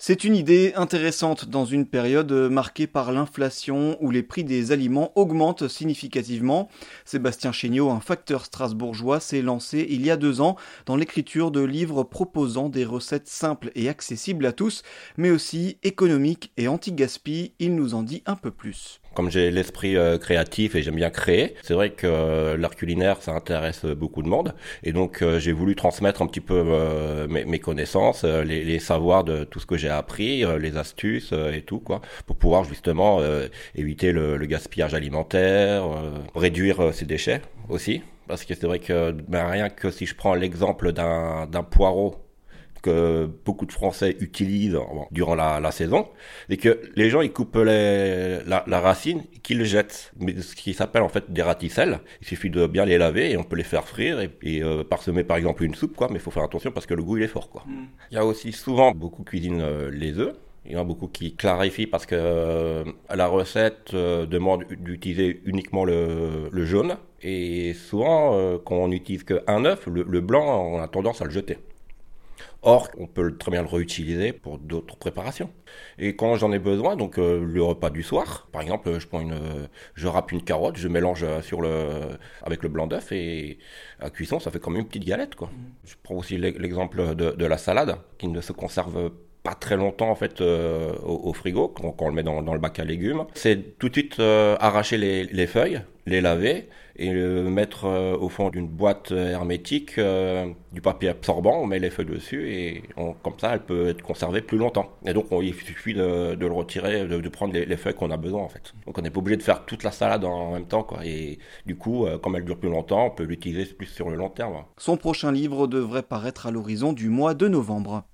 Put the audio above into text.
C'est une idée intéressante dans une période marquée par l'inflation où les prix des aliments augmentent significativement. Sébastien Chéniaud, un facteur strasbourgeois, s'est lancé il y a deux ans dans l'écriture de livres proposant des recettes simples et accessibles à tous, mais aussi économiques et anti-gaspi. Il nous en dit un peu plus comme j'ai l'esprit euh, créatif et j'aime bien créer, c'est vrai que euh, l'art culinaire, ça intéresse beaucoup de monde. Et donc, euh, j'ai voulu transmettre un petit peu mes, connaissances, les, savoirs de tout ce que j'ai appris, les astuces et tout, quoi, pour pouvoir justement éviter le, le, gaspillage alimentaire, réduire ses déchets aussi. Parce que c'est vrai que ben, rien que si je prends l'exemple d'un poireau que beaucoup de Français utilisent durant la, saison, et que les gens ils coupent les, la, racine, qu'ils le jettent, mais ce qui s'appelle en fait des raticelles. Il suffit de bien les laver et on peut les faire frire et, et euh, parsemer par exemple une soupe, quoi. Mais il faut faire attention parce que le goût il est fort, quoi. Mm. Il y a aussi souvent beaucoup cuisinent euh, les œufs. Il y en a beaucoup qui clarifient parce que euh, la recette demande d'utiliser uniquement le, le, jaune. Et souvent, quand on n'utilise qu'un œuf, le blanc, on a tendance à le jeter. Or, on peut très bien le réutiliser pour d'autres préparations. Et quand j'en ai besoin, donc euh, le repas du soir, par exemple, je prends une, je râpe une carotte, je mélange sur le, avec le blanc d'œuf et à cuisson, ça fait comme une petite galette, quoi. Je prends aussi l'exemple de, la salade qui ne se conserve pas très longtemps en fait euh, au, frigo quand, on le met dans, le bac à légumes. C'est tout de suite euh, arracher les feuilles, les laver et le mettre euh, au fond d'une boîte hermétique, euh, du papier absorbant, on met les feuilles dessus et comme ça elle peut être conservée plus longtemps. Et donc il suffit de, le retirer, de, prendre les, feuilles qu'on a besoin en fait. Donc on n'est pas obligé de faire toute la salade en même temps quoi. Et du coup, euh, comme elle dure plus longtemps, on peut l'utiliser plus sur le long terme. Son prochain livre devrait paraître à l'horizon du mois de novembre.